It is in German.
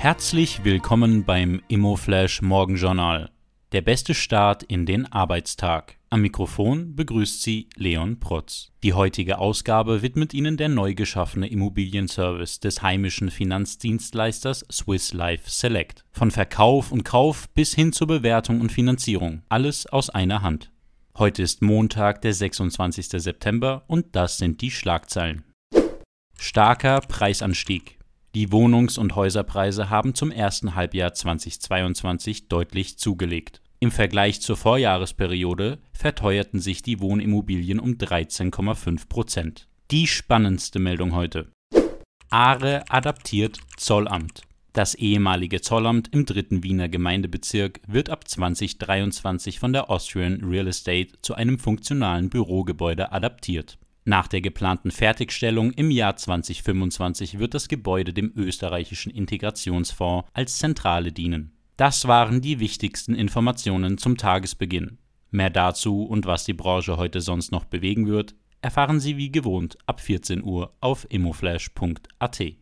Herzlich willkommen beim Immoflash Morgenjournal. Der beste Start in den Arbeitstag. Am Mikrofon begrüßt Sie Leon Protz. Die heutige Ausgabe widmet Ihnen der neu geschaffene Immobilienservice des heimischen Finanzdienstleisters Swiss Life Select. Von Verkauf und Kauf bis hin zur Bewertung und Finanzierung. Alles aus einer Hand. Heute ist Montag, der 26. September und das sind die Schlagzeilen. Starker Preisanstieg. Die Wohnungs- und Häuserpreise haben zum ersten Halbjahr 2022 deutlich zugelegt. Im Vergleich zur Vorjahresperiode verteuerten sich die Wohnimmobilien um 13,5 Prozent. Die spannendste Meldung heute. Aare adaptiert Zollamt. Das ehemalige Zollamt im dritten Wiener Gemeindebezirk wird ab 2023 von der Austrian Real Estate zu einem funktionalen Bürogebäude adaptiert. Nach der geplanten Fertigstellung im Jahr 2025 wird das Gebäude dem österreichischen Integrationsfonds als Zentrale dienen. Das waren die wichtigsten Informationen zum Tagesbeginn. Mehr dazu und was die Branche heute sonst noch bewegen wird, erfahren Sie wie gewohnt ab 14 Uhr auf immoflash.at.